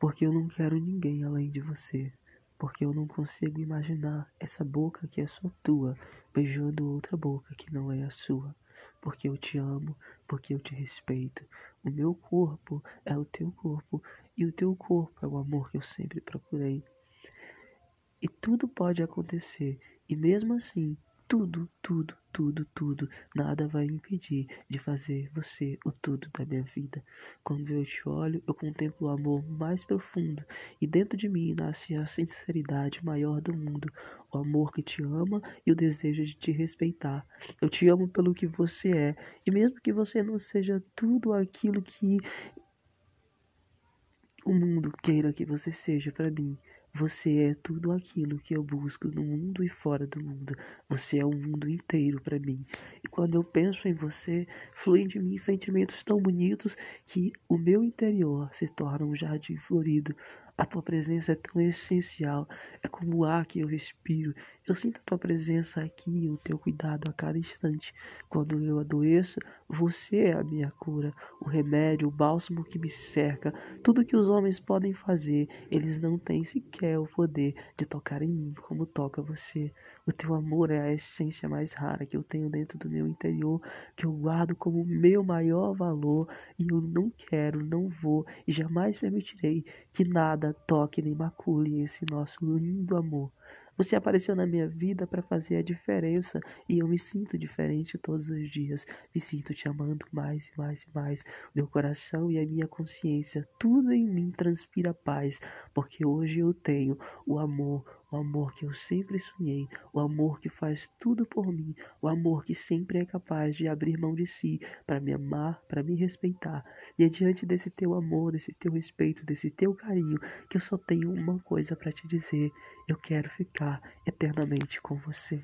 Porque eu não quero ninguém além de você. Porque eu não consigo imaginar essa boca que é só tua beijando outra boca que não é a sua. Porque eu te amo, porque eu te respeito. O meu corpo é o teu corpo e o teu corpo é o amor que eu sempre procurei. E tudo pode acontecer, e mesmo assim tudo, tudo, tudo, tudo, nada vai impedir de fazer você o tudo da minha vida. Quando eu te olho, eu contemplo o amor mais profundo e dentro de mim nasce a sinceridade maior do mundo, o amor que te ama e o desejo de te respeitar. Eu te amo pelo que você é e mesmo que você não seja tudo aquilo que o mundo queira que você seja para mim, você é tudo aquilo que eu busco no mundo e fora do mundo. Você é o mundo inteiro para mim. E quando eu penso em você, fluem de mim sentimentos tão bonitos que o meu interior se torna um jardim florido. A tua presença é tão essencial, é como o ar que eu respiro. Eu sinto a tua presença aqui e o teu cuidado a cada instante. Quando eu adoeço, você é a minha cura, o remédio, o bálsamo que me cerca. Tudo que os homens podem fazer, eles não têm sequer o poder de tocar em mim como toca você. O teu amor é a essência mais rara que eu tenho dentro do meu interior, que eu guardo como meu maior valor e eu não quero, não vou e jamais permitirei que nada toque nem macule esse nosso lindo amor. Você apareceu na minha vida para fazer a diferença e eu me sinto diferente todos os dias. Me sinto te amando mais e mais e mais. Meu coração e a minha consciência, tudo em mim transpira paz, porque hoje eu tenho o amor, o amor que eu sempre sonhei, o amor que faz tudo por mim, o amor que sempre é capaz de abrir mão de si para me amar, para me respeitar. E é diante desse teu amor, desse teu respeito, desse teu carinho, que eu só tenho uma coisa para te dizer: eu quero ficar eternamente com você.